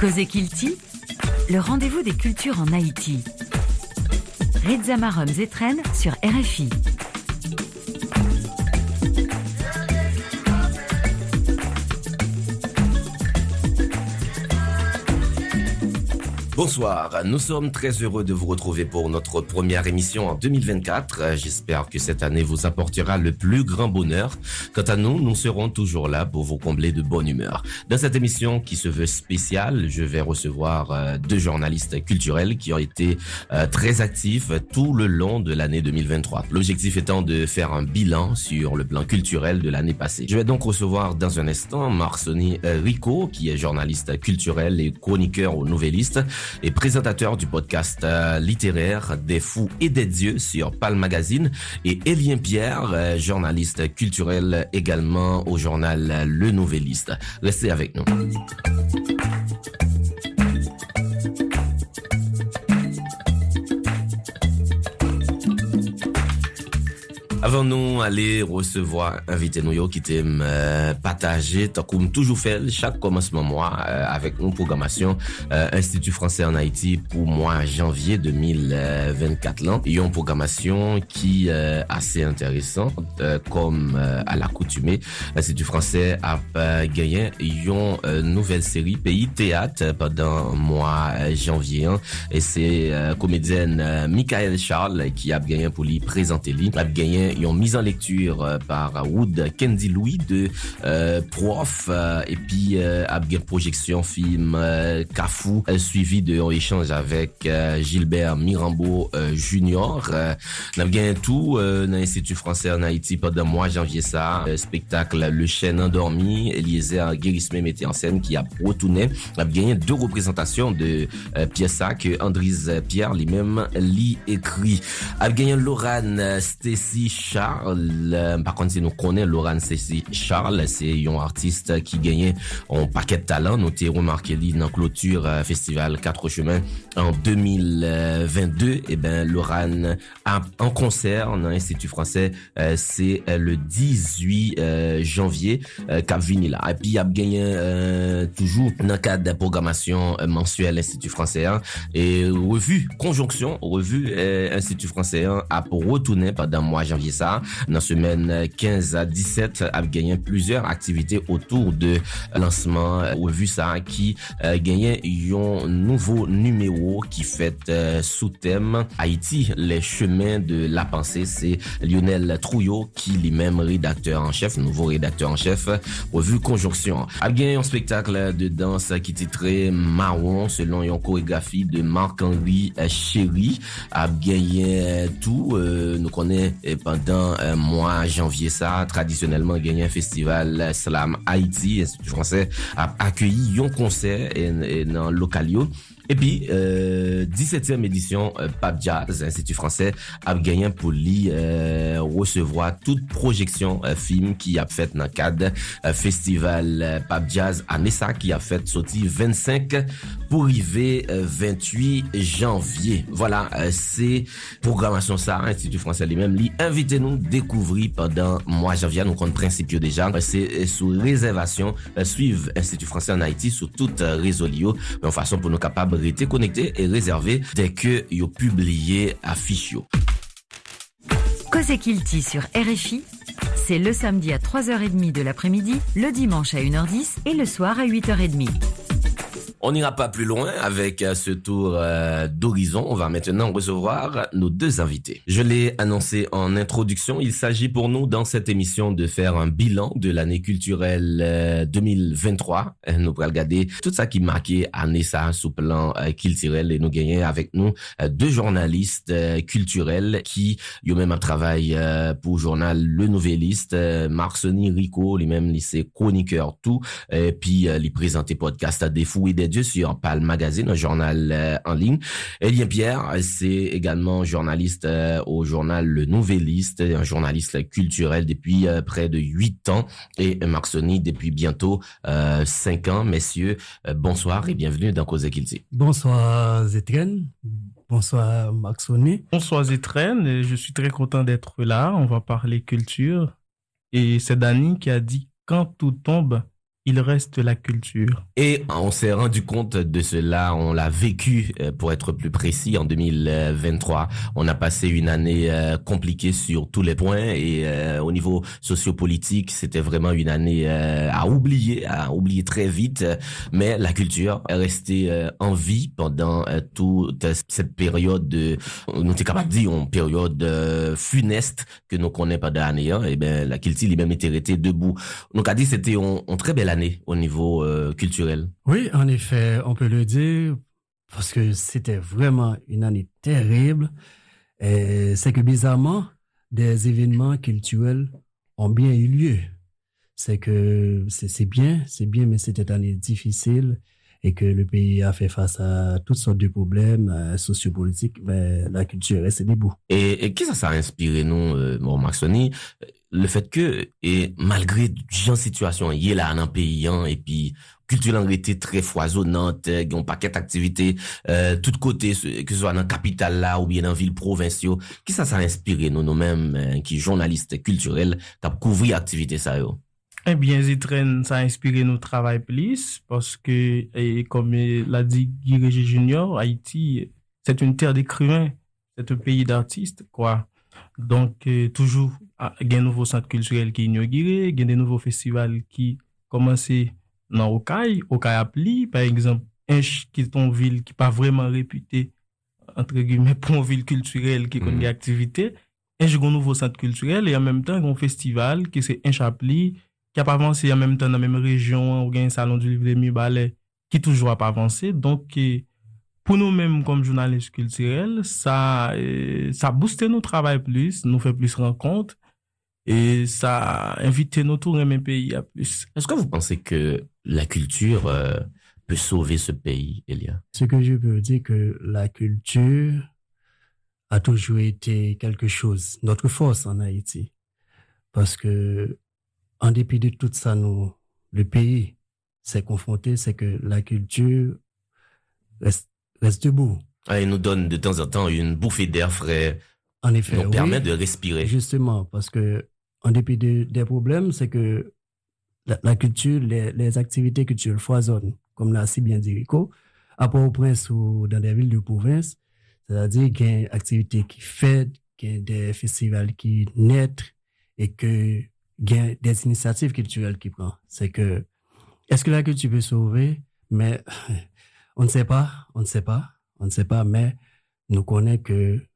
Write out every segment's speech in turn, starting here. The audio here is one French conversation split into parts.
Cosé Kilti, le rendez-vous des cultures en Haïti. Rizamarum Zetren sur RFI. Bonsoir, nous sommes très heureux de vous retrouver pour notre première émission en 2024. J'espère que cette année vous apportera le plus grand bonheur. Quant à nous, nous serons toujours là pour vous combler de bonne humeur. Dans cette émission qui se veut spéciale, je vais recevoir euh, deux journalistes culturels qui ont été euh, très actifs tout le long de l'année 2023. L'objectif étant de faire un bilan sur le plan culturel de l'année passée. Je vais donc recevoir dans un instant Marsoni Rico, qui est journaliste culturel et chroniqueur au Nouvelliste et présentateur du podcast euh, littéraire des fous et des dieux sur Palm Magazine et Elien Pierre, euh, journaliste culturel également au journal Le Nouvelliste. Restez avec nous. Avant nous aller recevoir invité nous qui t'aime euh, partager comme toujours fait chaque commencement mois euh, avec une programmation euh, Institut français en Haïti pour mois janvier 2024 là. Il une programmation qui est assez intéressante comme à l'accoutumée. Institut français a gagné une nouvelle série Pays Théâtre pendant mois janvier hein. et c'est comédienne Michael Charles qui a gagné pour lui présenter lui ont mise en lecture euh, par Wood Candy Louis de euh, Prof euh, et puis euh, projection film euh, Cafou suivi de un échange avec Gilbert Mirambeau Junior. N'a gagné tout dans l'Institut français en Haïti pendant mois janvier ça spectacle Le Chêne endormi Eliezer Guérisme mettait en scène qui a retourné a gagné deux représentations de que Andris Pierre lui-même lit écrit a gagné Lorane Stacy Charles, par contre, si nous connaissons Laurent Cécile Charles, c'est un artiste qui gagnait un paquet de talent. Nous avons remarqué dans la clôture festival 4 chemins en 2022. Et ben, Laurent en concert dans l'Institut français, c'est le 18 janvier, Cap Vinila. Et puis, il a gagné toujours dans le cadre de programmation mensuelle Institut français et revue conjonction, revue Institut français a retourné pendant mois janvier ça. Dans semaine 15 à 17, a gagné plusieurs activités autour de lancement revue ça qui euh, gagnait un nouveau numéro qui fait euh, sous thème Haïti, les chemins de la pensée. C'est Lionel Trouillot qui lui-même rédacteur en chef, nouveau rédacteur en chef, revue Conjonction. A gagné un spectacle de danse qui titrait Marron selon une chorégraphie de Marc-Henri Chéri. A gagné tout, euh, nous connaît pendant pandan euh, mwa janvye sa, tradisyonelman genyen festival Slam Haiti, institut franse, ap akyeyi yon konser nan lokal yo. Et puis, euh, 17e édition euh, Jazz, Institut français, a gagné pour lui euh, recevoir toute projection euh, film qui a fait dans le cadre euh, festival euh, Pape Jazz à Nessa qui a fait sorti 25 pour arriver 28 janvier. Voilà, c'est programmation ça, Institut français lui-même, lui invitez nous découvrir pendant mois janvier, nous compte principe déjà, c'est sous réservation, suivre Institut français en Haïti sur toute réseau Lio, mais en façon pour nous capables connecté et réservé dès que yo publié affiche yo. Cosé Kilti sur RFI, c'est le samedi à 3h30 de l'après-midi, le dimanche à 1h10 et le soir à 8h30. On n'ira pas plus loin avec ce tour euh, d'horizon. On va maintenant recevoir nos deux invités. Je l'ai annoncé en introduction. Il s'agit pour nous dans cette émission de faire un bilan de l'année culturelle euh, 2023. Nous pourrons regarder tout ça qui marquait année ça sous plan euh, culturel et nous gagner avec nous euh, deux journalistes euh, culturels qui ont même un travail euh, pour le journal Le Nouvelliste. Marsoni Rico, lui-même lycée chroniqueur tout, et puis lui présenter podcast à des fous et des Dieu sur Palm Magazine, un journal euh, en ligne. Elien Pierre, c'est également journaliste euh, au journal Le Nouvelliste, un journaliste culturel depuis euh, près de huit ans et Marc Sony depuis bientôt cinq ans. Messieurs, bonsoir et bienvenue dans Cause Kilti. Bonsoir Zetren. Bonsoir Marc Sony. Bonsoir Zetren, je suis très content d'être là. On va parler culture. Et c'est Dani qui a dit quand tout tombe, il reste la culture. Et on s'est rendu compte de cela, on l'a vécu euh, pour être plus précis en 2023. On a passé une année euh, compliquée sur tous les points et euh, au niveau sociopolitique, c'était vraiment une année à oublier, à oublier très vite. Mais la culture est restée en vie pendant toute cette période, de, nous sommes capable de dire, une période funeste que nous connaissons pas l'année. Et eh ben la culture, il même été resté debout. Donc a dit c'était une très belle au niveau euh, culturel. Oui, en effet, on peut le dire, parce que c'était vraiment une année terrible. C'est que bizarrement, des événements culturels ont bien eu lieu. C'est que c'est bien, c'est bien, mais c'était une année difficile et que le pays a fait face à toutes sortes de problèmes euh, sociopolitiques, mais la culture est debout. Et, et qu'est-ce que ça a inspiré nous, euh, bon, Maxoni, le fait que, et malgré genre situation, il est là dans pays, hein, et puis, culture été très foisonnante, il y a un paquet d'activités, euh, toutes côtés, que ce soit dans la capitale là, ou bien dans ville provinciale, qui ça, ça a inspiré nous, nous-mêmes, euh, qui journalistes culturels, qui couvrir activité ça, yo? Eh bien, Zitren, ça a inspiré nos travail plus parce que, comme l'a dit Guy Junior, Haïti, c'est une terre d'écrivains, c'est un pays d'artistes, quoi. Donc, euh, toujours, ah, il y a un nouveau centre culturel qui est inauguré, il y a des nouveaux festivals qui commencent dans Okaï, Okaï Appli, par exemple, Inch, qui est une ville qui n'est pas vraiment réputée, entre guillemets, pour une ville culturelle qui connaît des activités. Inch, il y a un nouveau centre culturel et en même temps, il y a un festival qui c'est Inch Appli, qui a pas avancé en même temps dans la même région, ou un salon du livre de mi qui toujours a pas avancé. Donc, pour nous-mêmes comme journalistes culturels, ça, euh, ça booste nos travail plus, nous fait plus rencontres et ça invite nos tours dans mes pays à plus. Est-ce que vous pensez que la culture euh, peut sauver ce pays, Elia? Ce que je peux dire que la culture a toujours été quelque chose, notre force en Haïti. Parce que en dépit de tout ça, nous, le pays s'est confronté, c'est que la culture reste, reste debout. Ah, il nous donne de temps en temps une bouffée d'air frais. En effet, nous permet de respirer. Justement, parce que en dépit de, des problèmes, c'est que la, culture, les, les, activités culturelles foisonnent, comme l'a si bien dit Rico, à Port-au-Prince ou dans des villes de province. C'est-à-dire qu'il y a une activité qui fait, qu'il y a des festivals qui naissent et que il des initiatives culturelles qui prend. C'est que, est-ce que la culture peut sauver? Mais, on ne sait pas, on ne sait pas, on ne sait pas, mais nous connaissons que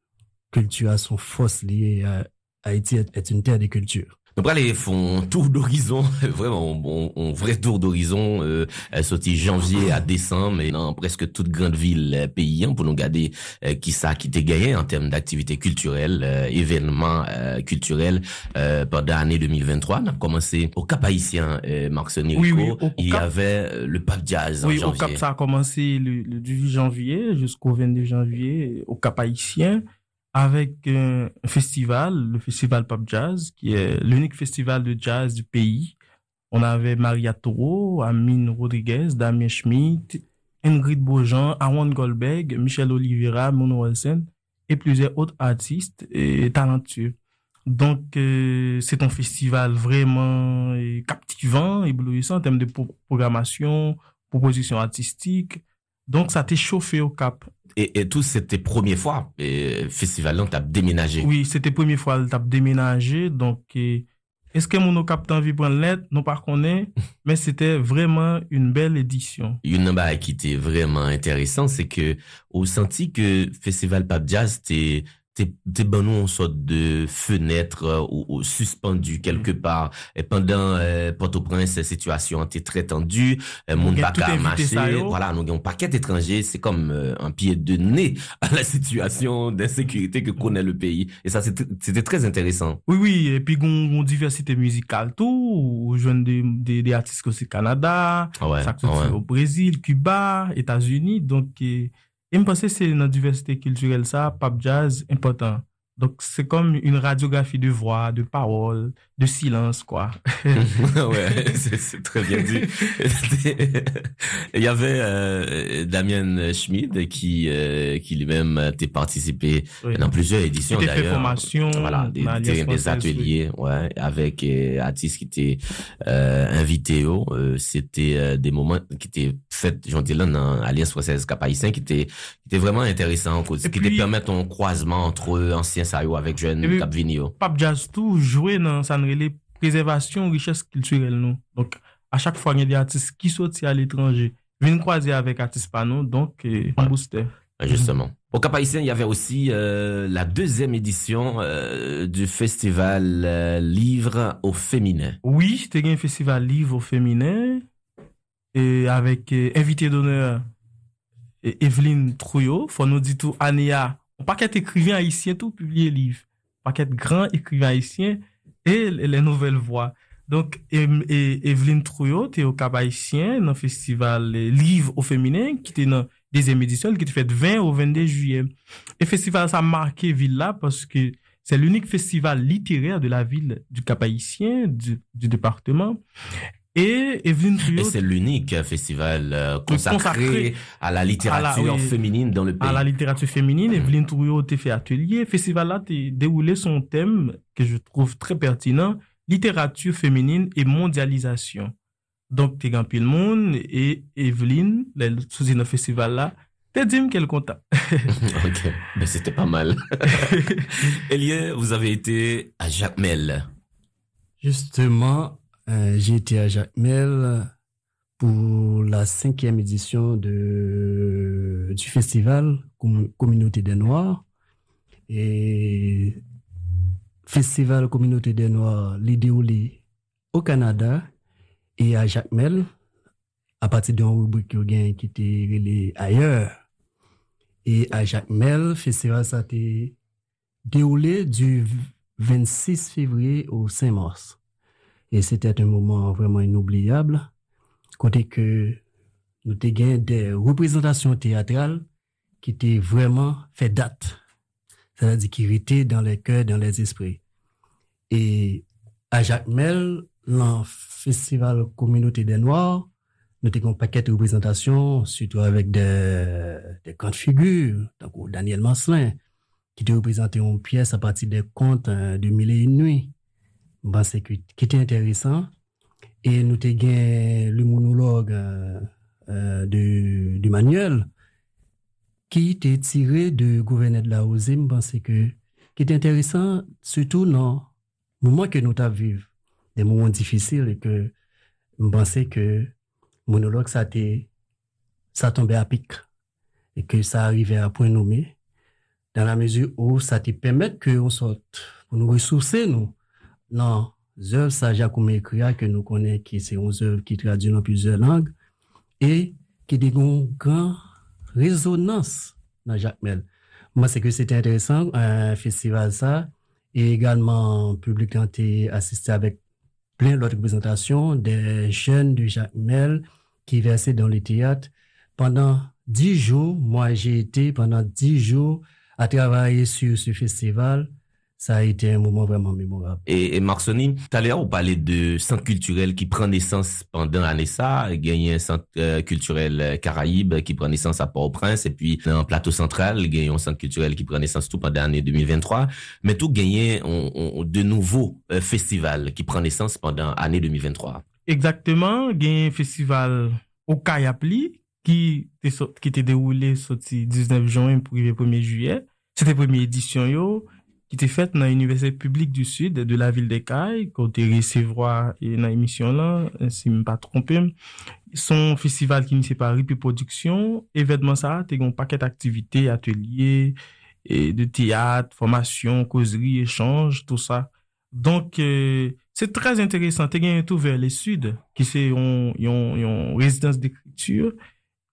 culture a son force liée à Haïti est une terre de culture. Donc aller font tour d'horizon, vraiment un, vrai tour d'horizon, euh, sorti janvier à décembre, et dans presque toute grande ville euh, pays hein, pour nous garder euh, qui ça qui était gagné en termes d'activités culturelles, euh, événements euh, culturels pendant l'année 2023. On a commencé au Cap Haïtien, Marc oui, oui, il y avait le Pape Jazz oui, en janvier. au Cap ça a commencé le, le 18 janvier jusqu'au 22 janvier au Cap Haïtien avec un festival, le festival Pop Jazz, qui est l'unique festival de jazz du pays. On avait Maria Toro, Amine Rodriguez, Damien Schmidt, Ingrid Beaujean, Aaron Goldberg, Michel Oliveira, Mono Olsen et plusieurs autres artistes et talentueux. Donc, euh, c'est un festival vraiment euh, captivant, éblouissant en termes de programmation, proposition artistique. Donc, ça t'est chauffé au cap. Et, et tout, c'était première fois, et festival t'as déménagé. Oui, c'était première fois, t'as déménagé, donc, est-ce que mon cap envie de prendre l'aide? Non, pas qu'on est, mais c'était vraiment une belle édition. Une chose qui était vraiment intéressant, c'est que, au senti que Festival Pap Jazz, c'était t'es ben nous en sorte de fenêtre euh, ou, suspendu quelque mm. part. Et pendant euh, Port-au-Prince situation était très tendue euh, monde pas qu'à marcher voilà nous avons un paquet d'étrangers. C'est comme euh, un pied de nez à la situation d'insécurité que connaît le pays. Et ça c'était très intéressant. Oui oui. Et puis une diversité musicale tout. Jeune des, des, des artistes aussi Canada ah ouais, ça ah au Brésil Cuba États-Unis. Donc et me pense c'est une diversité culturelle ça, pop jazz important. Donc c'est comme une radiographie de voix, de paroles, de silence, quoi. ouais, c'est très bien dit. Il y avait euh, Damien Schmid qui euh, qui lui-même a participé dans plusieurs éditions d'ailleurs. voilà, des, des, ateliers, ouais, avec euh, artistes qui étaient invités. Oh, C'était des moments qui étaient faits, j'en dis là, dans Alliance française Cap qui était qui était vraiment intéressant, qui puis, te permettre un croisement entre anciens Sayo avec jeunes Cap Vinio. Pape Jazz tout jouer dans sa préservation richesse culturelle nous. Donc à chaque fois il y a des artistes qui sortent à l'étranger, viennent croiser avec artistes panos, donc un booster. Justement. Au Cap Haïtien, il y avait aussi euh, la deuxième édition euh, du festival euh, Livre au féminin. Oui, c'était un festival Livre au féminin et avec invité d'honneur Evelyne Trouillot. Faut nous dire tout, Anéa, un paquet d'écrivains haïtiens tout publié livre. Un paquet de grands écrivains haïtiens et les nouvelles voix. Donc, Evelyne Trouillot était au Cap Haïtien dans le festival Livre au féminin qui était dans deuxième édition qui était faite 20 au 22 juillet. Et festival ça a marqué ville là parce que c'est l'unique festival littéraire de la ville du Cap-Haïtien, du, département. Et Evelyne Et c'est l'unique festival euh, consacré, à la littérature féminine dans le pays. À la littérature féminine, mmh. Evelyne Trouillot a fait atelier. Festival là a déroulé son thème que je trouve très pertinent, littérature féminine et mondialisation. Donc, t'es grand le monde et Evelyne, sous le festival là, t'es dit qu'elle content. ok, mais c'était pas mal. Elie, vous avez été à Jacmel. Justement, euh, j'ai été à Jacmel pour la cinquième édition du festival Communauté des Noirs. Et Festival Communauté des Noirs, l'idée au Canada et à Jacmel, à partir d'un rubrique qui était ailleurs. Et à Jacmel, festival ça a été déroulé du 26 février au 5 mars. Et c'était un moment vraiment inoubliable, côté que nous avons des représentations théâtrales qui étaient vraiment fait date. C'est-à-dire qui étaient dans les cœurs, dans les esprits. Et à Jacmel, le festival Communauté des Noirs, nous avons un paquet de représentations, surtout avec des, des contes figures, donc Daniel Masselin, qui a représenté une pièce à partir des contes euh, de Mille et une nuits. Bon, c'est qui était intéressant. Et nous avons le monologue euh, euh, de, manuel, qui était tiré de gouverneur de la Ozim, c'est que, qui est intéressant, surtout dans le moment que nous avons vécu des moments difficiles et que je pensais que monologue, ça, ça tombait à pic et que ça arrivait à point nommé dans la mesure où ça te que on sorte pour nous ressourcer nous non œuvres ça Jacques écrit que nous connaissons qui c'est une œuvre qui traduit dans plusieurs langues et qui a une grande résonance dans Jacques Mel. Moi, c'est que c'était intéressant, un festival ça, et également, public a assisté avec plein d'autres représentations des jeunes du Jacques Mel qui versaient dans le théâtre. Pendant dix jours, moi j'ai été pendant dix jours à travailler sur ce festival ça a été un moment vraiment mémorable. Et, et Marconi, tout à l'heure, on parlait de centre culturel qui prend naissance pendant l'année ça. Il y a un centre euh, culturel euh, Caraïbe qui prend naissance à Port-au-Prince. Et puis, dans plateau central, il y a un centre culturel qui prend naissance tout pendant l'année 2023. Mais tout gagné on, de nouveaux euh, festivals qui prend naissance pendant l'année 2023. Exactement. Il y a un festival au Kayapli qui était déroulé le 19 juin pour le 1er juillet. C'était la première édition, yo ki te fet nan Universite Publik du Sud de la Vil de Kaye, kote resevwa nan emisyon lan, se mi pa trompem. Son festival ki nise pari pi produksyon, evedman sa te gon paket aktivite, atelier, de teyat, formasyon, kozri, echange, tout sa. Donk, euh, se trez interesant, te gen yon tou ver le Sud, ki se yon rezidans d'ekritur,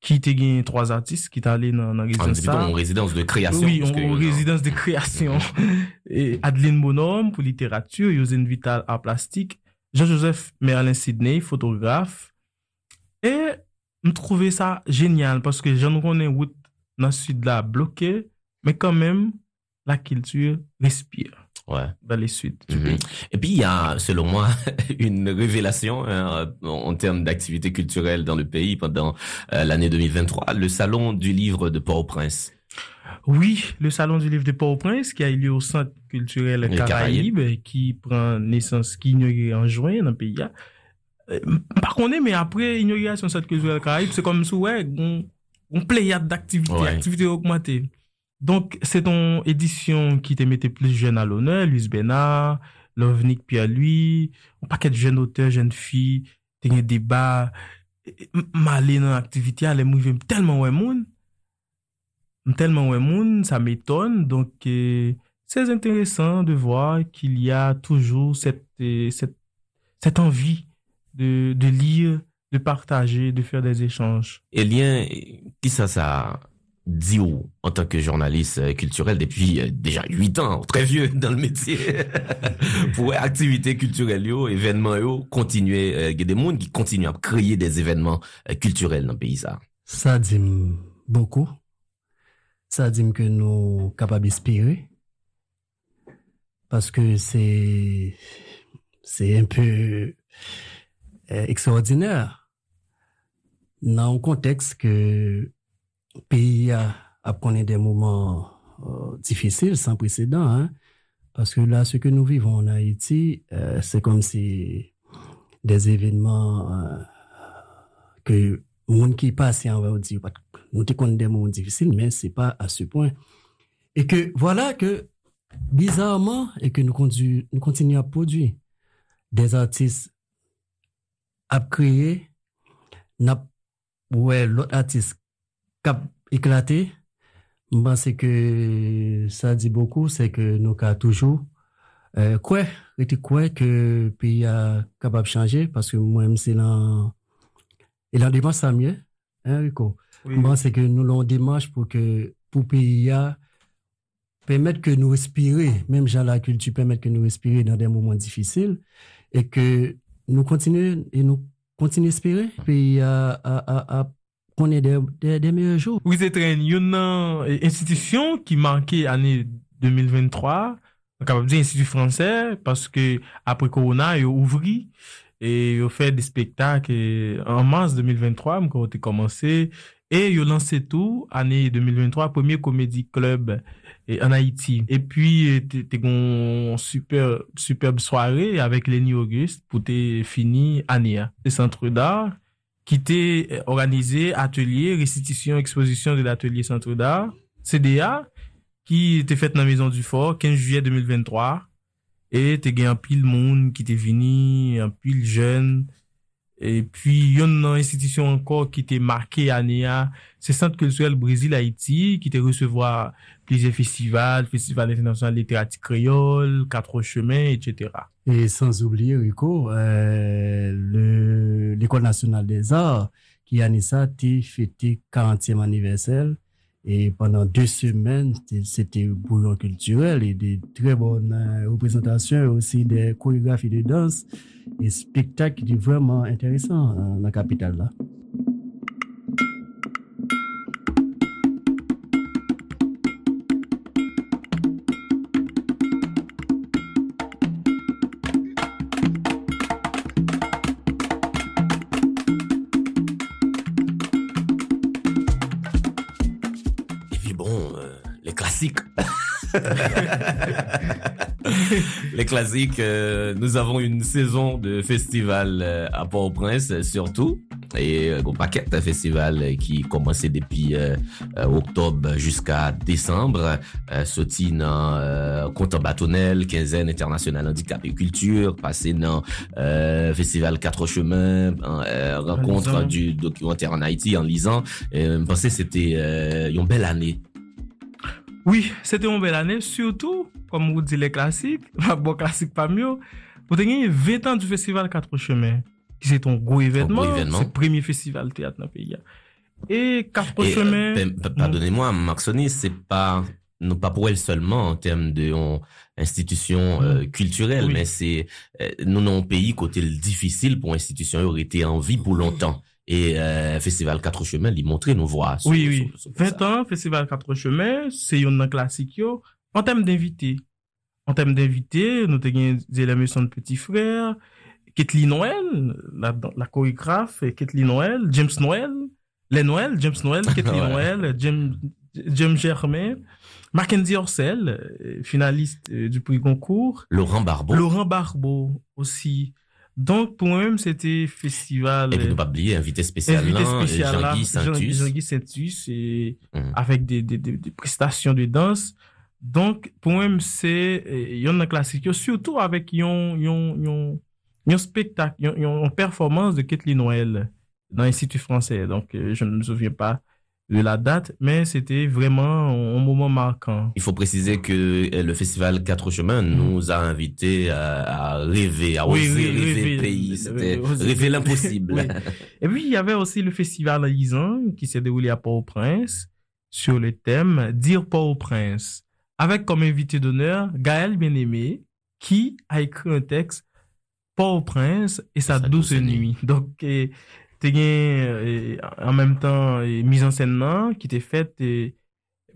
ki te gen 3 artist ki ta ale nan, nan rezidans sa. An rezidans de kreasyon. Oui, an rezidans de kreasyon. Adeline Bonhomme pou literatur, Yozen Vital a plastik, Jean-Joseph Merlin Sidney, fotografe. E m trouve sa genyal, paske jan nou konen wout nan sud la bloke, me kanmem la kiltur respire. Ouais. dans les suites Mhm. pays. Et puis, il y a, selon moi, une révélation hein, en termes d'activité culturelle dans le pays pendant euh, l'année 2023, le Salon du livre de Port-au-Prince. Oui, le Salon du livre de Port-au-Prince qui a eu lieu au Centre culturel Caraïbes, qui prend naissance, qui inaugure en juin dans le pays. Euh, Par contre, mais après inauguration du Centre culturel Caraïbes, c'est comme si, ouais, on, on pléiade d'activités, Ouais. activités augmentées. Donc, c'est une édition qui te mettait plus jeunes à l'honneur, Luis Bénard, Lovnik Pierre-Louis, un paquet de jeunes auteurs, jeunes filles, t'as un débat, m'aller dans l'activité, aller m'ouvrir tellement ouais monde, tellement ouais ça m'étonne, donc euh, c'est intéressant de voir qu'il y a toujours cette, euh, cette, cette envie de, de lire, de partager, de faire des échanges. Elien, qui ça, ça dit ou en tant que journaliste euh, culturel depuis euh, déjà huit ans, très vieux dans le métier, pour activité culturelle yo, événements yo, continuer, euh, qui à créer des événements culturels dans le pays ça. Dit beaucoup. Ça dit que nous capables d'inspirer. Parce que c'est, c'est un peu extraordinaire. Dans un contexte que pays a, a des moments euh, difficiles, sans précédent, hein. Parce que là, ce que nous vivons en Haïti, euh, c'est comme si des événements euh, que monde qui passe on va dire nous te des moments difficiles mais c'est pas à ce point et que voilà que bizarrement et que nous continuons à produire des artistes à créer ouais l'autre artiste cap éclaté je pense que ça dit beaucoup c'est que nous avons toujours. Euh, quoi était quoi que le pays a capable de changer parce que moi-même c'est dans et la démarche ça mieux hein Rico? Moi c'est que nous l'on démarche pour que pour pays a permettre que nous respirer. Même la culture permettre que nous respirer dans des moments difficiles et que nous continuons et nous continuons d'espérer pays a a a, a qu'on ait des, meilleurs jours Oui, c'est une, institution qui manquait année 2023, on capable dire institut français, parce que après Corona, ils ont ouvert et ils ont fait des spectacles en mars 2023, quand on a commencé, et ils ont lancé tout, année 2023, premier comédie club et en Haïti. Et puis, t'es t'es une super, superbe soirée avec Lenny Auguste pour te fini année. Le centre d'art ki te euh, organize atelier, restitisyon, eksposisyon de l'atelier Centre d'Art, CDA, ki te fet nan Maison du Fort 15 juye 2023, e te gen an pil moun ki te vini, an pil jen, e pi yon nan restitisyon anko ki te marke ane a, se Centre Culturel Brésil-Haïti, ki te resevoa plusieurs festivals, Festival international de littérature créole, Quatre chemins, etc. Et sans oublier, Rico, euh, le- l'École nationale des arts qui a ça, a fêté 40e anniversaire. Et pendant deux semaines, c'était- bouillon culturel et des très bonnes euh, représentations, aussi des chorégraphies de danse et spectacles vraiment intéressants euh, dans la capitale là. Classiques. les classiques, euh, nous avons une saison de festival euh, à Port-au-Prince euh, surtout. Et euh, un paquet de festivals euh, qui commençait depuis euh, euh, octobre jusqu'à décembre. Euh, sorti dans euh, Compte bâtonnel, quinzaine internationale handicap et culture, passé dans euh, Festival Quatre Chemins, euh, rencontre du documentaire en Haïti en lisant. Et, euh, je pensais que c'était euh, une belle année. Oui, c'était une belle année, surtout, comme vous dites les classiques, bon classique pas mieux, vous avez 20 ans du festival Quatre Chemins, qui c'est un gros événement, c'est le premier festival théâtre dans le pays. Et Quatre Et, Chemins, euh, pa- pa- Pardonnez-moi, Maxoni, c'est pas non pas pour elle seulement en termes de on, institution euh, culturelle, Oui. mais c'est euh, nous non pays côté le difficile pour institution aurait été en vie pour longtemps. Et euh, Festival Quatre Chemins, lui montrer nos voix. sur- oui, oui, sur- sur 20 ça. ans, festival Quatre Chemins, c'est un classique, yo. en termes d'invités. en termes d'invités, nous avons Zélamé son petit frère, Kathleen Noël, la, la chorégraphe, Kathleen Noël, James Noël, les Noël, James Noël, Kathleen Ouais. Noël, James, James Germain, Mackenzie Orcel, euh, finaliste euh, du prix Goncourt, Laurent Barbeau. Laurent Barbeau aussi. Donc, pour moi-même, c'était festival. Et puis, ne pas oublier, invité spécial, Jean-Guy Saintus. Jean- Jean-Guy Saintus, et Mhm. avec des, des, des, des prestations de danse. Donc, pour moi, c'est, euh, il y en a classique, surtout avec yon, yon, yon, yon spectacle, yon, yon performance de Kathleen Noël dans l'Institut français. Donc, euh, je ne me souviens pas de la date, mais c'était vraiment un moment marquant. Il faut préciser que euh, le festival Quatre Chemins nous a invités à, à rêver, à Oui, oser oui, rêver rêver. le pays. C'était rêver l'impossible. Oui. Et puis, il y avait aussi le festival Lisan qui s'est déroulé à Port-au-Prince sur le thème Dire Port-au-Prince, avec comme invité d'honneur Gaël Bien-Aimé, qui a écrit un texte Port-au-Prince et sa, Sa douce, douce nuit. nuit. Donc, t'es gain, eh, en même temps eh, mise en scène là, qui était faite eh,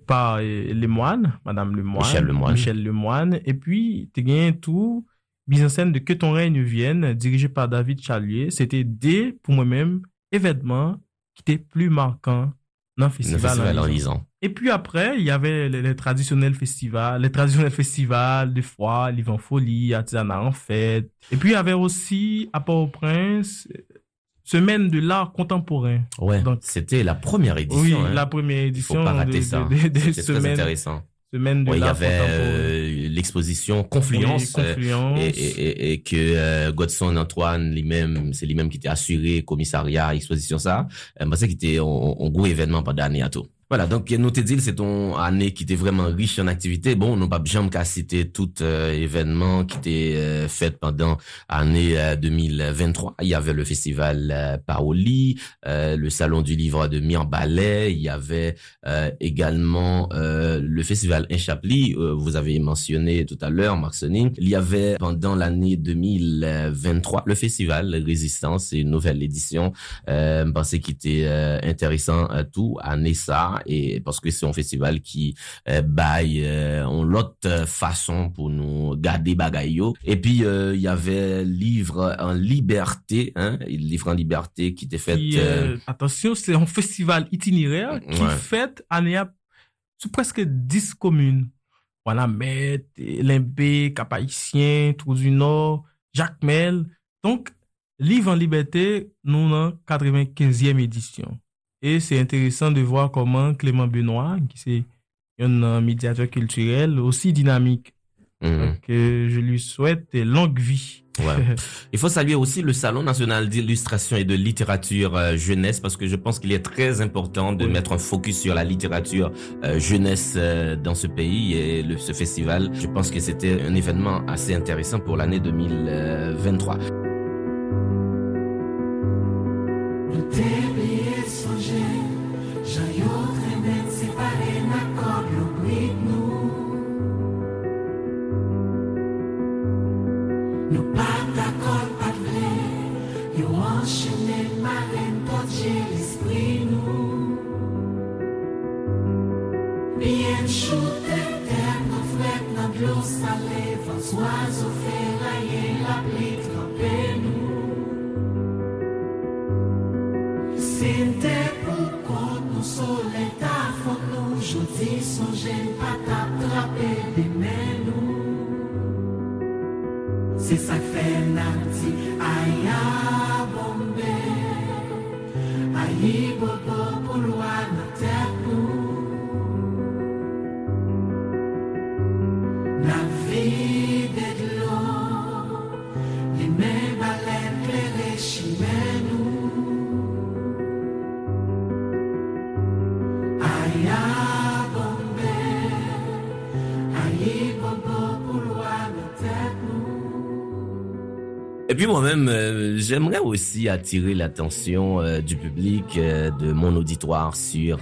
par eh, Lemoine, Madame Lemoine, Michel Lemoine. Michel Lemoine, et puis gain tout mise en scène de Que ton règne vienne, dirigé par David Chalier. C'était des, pour moi-même, événements qui étaient plus marquants dans le Le festival. Et puis après, il y avait les, les traditionnels festivals, les traditionnels festivals de froid, Livre en folie, Artisanat en fête. Et puis il y avait aussi, à Port-au-Prince, euh, Semaine de l'art contemporain. Ouais. C'était la première édition. oui, hein. la première édition faut pas rater de- ça. de- très intéressant. Semaine de Ouais, il y l'art avait contemporain. euh, l'exposition Confluence. Oui, euh, Confluence. et, et, et, et que euh, Godson Antoine lui-même c'est lui-même qui était assuré commissariat exposition ça euh, moi c'est qui était un, un gros événement pendant l'année à tout voilà donc te dit c'est une année qui était vraiment riche en activités bon nous pas jamais qu'à citer tout euh, événement qui était euh, fait pendant l'année euh, 2023 il y avait le festival euh, Paoli euh, le salon du livre de Mirbalais il y avait euh, également euh, le festival Inchapli, euh, vous avez mentionné tout à l'heure, Marc Soning. Il y avait pendant l'année 2023 le festival Résistance, c'est une nouvelle édition. Euh, je pensais qu'il était euh, intéressant euh, tout à ça et parce que c'est un festival qui euh, baille euh, en l'autre façon pour nous garder bagaille Et puis euh, il y avait livre en liberté, hein, livre en liberté qui était fait. Qui, euh, attention, c'est un festival itinéraire qui Ouais. année à- sur presque 10 communes. Voilà, Met, Limbé, Cap-Haïtien, Trou du Nord, Jacmel. Donc, Livre en liberté, nous en 95e édition. Et c'est intéressant de voir comment Clément Benoît, qui est un euh, médiateur culturel aussi dynamique, mhm. donc, euh, je lui souhaite longue vie. Ouais. Il faut saluer aussi le Salon national d'illustration et de littérature euh, jeunesse parce que je pense qu'il est très important de Oui. mettre un focus sur la littérature euh, jeunesse euh, dans ce pays et le, ce festival. Je pense que c'était un événement assez intéressant pour l'année 2023. Sente pou kont nou sole ta fok nou. Jodi son jen pa ta trape de men nou. Se sak fe nan moi-même, euh, j'aimerais aussi attirer l'attention euh, du public, euh, de mon auditoire sur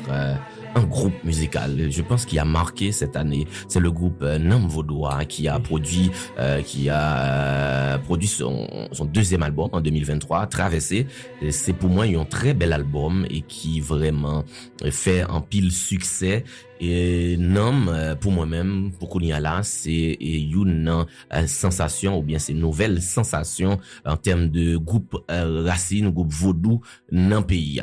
un groupe musical. Je pense qu'il a marqué cette année. C'est le groupe euh, Nam Vaudois qui a produit, euh, qui a euh, produit son, deuxième album en 2023, Traversée. Et C'est pour moi un très bel album et qui vraiment fait un pile succès Et euh, pour moi-même, pour qu'on y a là, c'est une sensation ou bien c'est une nouvelle sensation en termes de groupe racine, groupe vaudou dans le pays.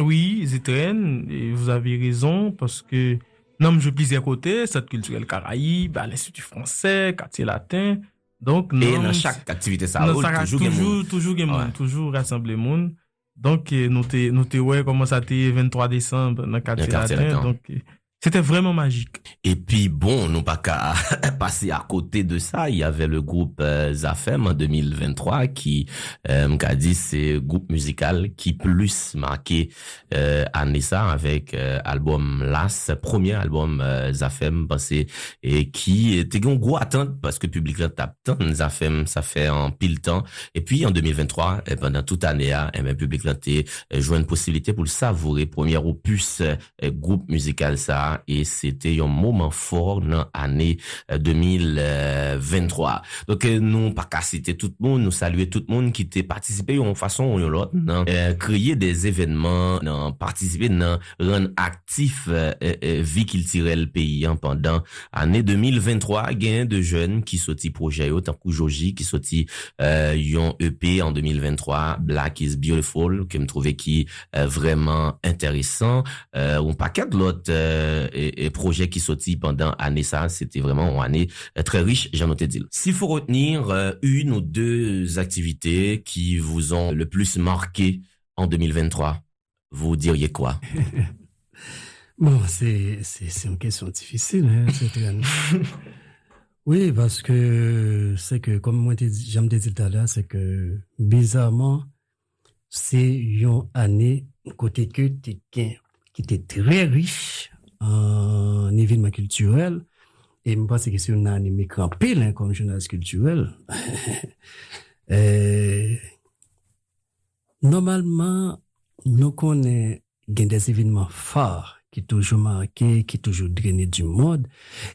Oui, Zitren, et vous avez raison, parce que non, je plusieurs côtés, cette culturelle Caraïbe, l'Institut français, quartier latin. Donc, Et non, dans chaque activité, ça ça toujours toujours, toujours, Ouais. toujours rassembler moun. Donc, nous te, nous te, ouais, comment ça t'est 23 décembre dans le quartier quartier latin. latin. Donc, eh, c'était vraiment magique. Et puis bon, non pas qu'à passer à côté de ça, il y avait le groupe euh, Zafem en 2023 qui euh, m'a dit c'est groupe musical qui plus marqué euh, avec euh, album Las, premier album euh, Zafem passé et qui était une gros attente parce que public là tape Zafem ça fait en pile temps et puis en 2023 eh, pendant toute année là, eh ben public là euh, joué une possibilité pour le savourer premier opus euh, groupe musical ça et c'était un moment fort dans l'année euh, 2023 donc euh, nous pas qu'à citer tout le monde nous saluer tout le monde qui était participé en façon ou l'autre euh, créer des événements dans participer dans rendre actif euh, euh, euh, vie culturelle pays hein, pendant année 2023 gain de jeunes qui sorti projet yo tant que Joji qui sorti euh, yon EP en 2023 Black is Beautiful que me trouvais qui euh, vraiment intéressant. Euh, un paquet de l'autre euh, et, et projets qui sorti pendant année ça c'était vraiment une année euh, très riche j'en noté dit s'il faut retenir euh, une ou deux activités qui vous ont le plus marqué en 2023 vous diriez quoi? Bon, c'est, une question difficile, hein, très- Oui, parce que c'est que, comme moi, j'aime te dire tout à l'heure, c'est que, bizarrement, c'est une année, côté que qui était très riche an evidman kulturel, e mwen pase kesyon nan anime krampil kom jounalist kulturel, normalman nou konen gen des evidman far ki toujou marke, ki toujou drene du mod,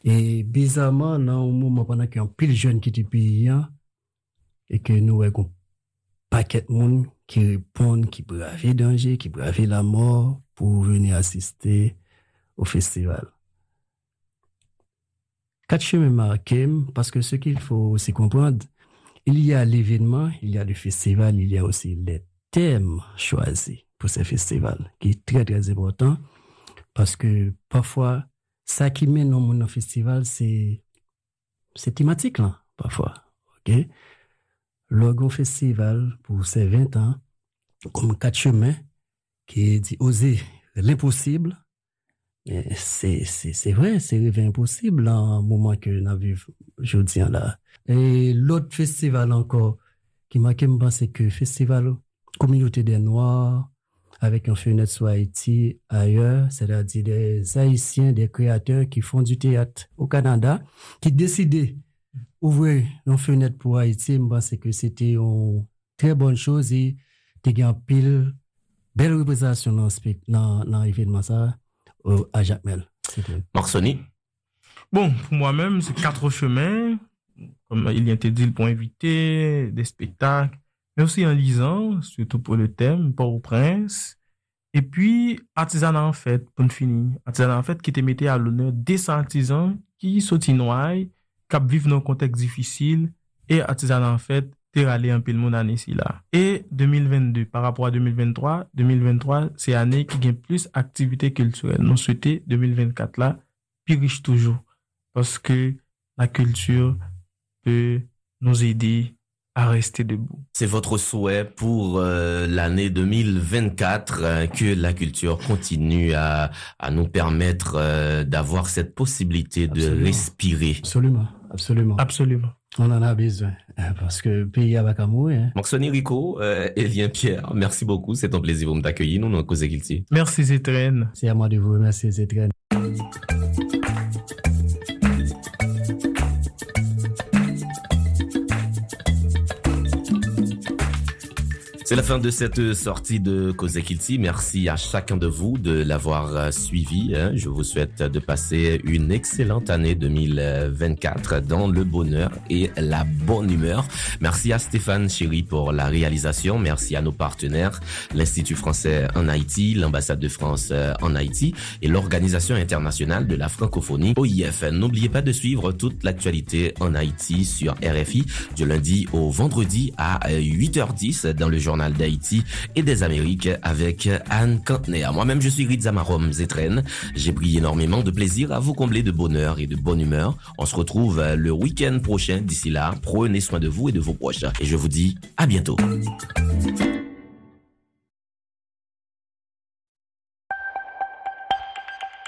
e bizaman nan ou mou mwen panak yon pil joun ki ti pi yon, e ke nou wè kon paket moun ki ripon, ki brave denje, ki brave la mor, pou veni asiste au festival. Quatre chemins marqués, parce que ce qu'il faut aussi comprendre, il y a l'événement, il y a le festival, il y a aussi les thèmes choisis pour ce festival, qui est très, très important, parce que parfois, ça qui mène au monde festival, c'est, thématique, là, parfois. OK? L'Orgon Festival, pour ses 20 ans, comme quatre chemins, qui dit oser l'impossible, c'est, c'est, vrai, c'est rêver impossible en moment que nous vivons aujourd'hui là. Et l'autre festival encore, qui m'a me penser que festival communauté des Noirs, avec un fenêtre sur Haïti ailleurs, c'est-à-dire des Haïtiens, des créateurs qui font du théâtre au Canada, qui décidaient ouvrir une fenêtre pour Haïti, je pense que c'était une très bonne chose et t'es un pile belle représentation dans l'événement ça euh, à Jacmel. Marc-Sony Bon, pour moi-même, c'est quatre chemins, comme il y a été dit, pour inviter, des spectacles, mais aussi en lisant, surtout pour le thème, Port-au-Prince. Et puis, artisanat en fête, pour finir. Artisanat en fête qui te mettait à l'honneur des artisans qui sont qui vivent dans un contexte difficile, et artisanat en fête, t'es râlé un peu le monde année ici là. Et 2022, par rapport à 2023, 2023, c'est année qui gagne plus activité culturelle. Nous souhaitons 2024 là, plus riche toujours. Parce que la culture peut nous aider à rester debout. C'est votre souhait pour euh, l'année 2024 euh, que la culture continue à, à nous permettre euh, d'avoir cette possibilité de respirer. absolument, absolument. Absolument. On en a besoin hein, parce que le pays a pas mourir. Marc-Sony Rico, euh, Elien Pierre, merci beaucoup. C'est un plaisir de t'accueillir. Nous, nous, Cause Kilti. Merci Zétrène. C'est à moi de vous remercier, c'est C'est la fin de cette sortie de Kozekilti. Merci à chacun de vous de l'avoir euh, suivi. Hein. Je vous souhaite de passer une excellente année 2024 dans le bonheur et la bonne humeur. Merci à Stéphane Chéry pour la réalisation. Merci à nos partenaires, l'Institut français en Haïti, l'ambassade de France euh, en Haïti et l'Organisation internationale de la francophonie, OIF. N'oubliez pas de suivre toute l'actualité en Haïti sur RFI du lundi au vendredi à 8h10 dans le journal d'Haïti et des Amériques avec Anne Cantner. Moi-même, je suis Rizamarom Zetren. J'ai pris énormément de plaisir à vous combler de bonheur et de bonne humeur. On se retrouve le week-end prochain. D'ici là, prenez soin de vous et de vos proches. Et je vous dis à bientôt.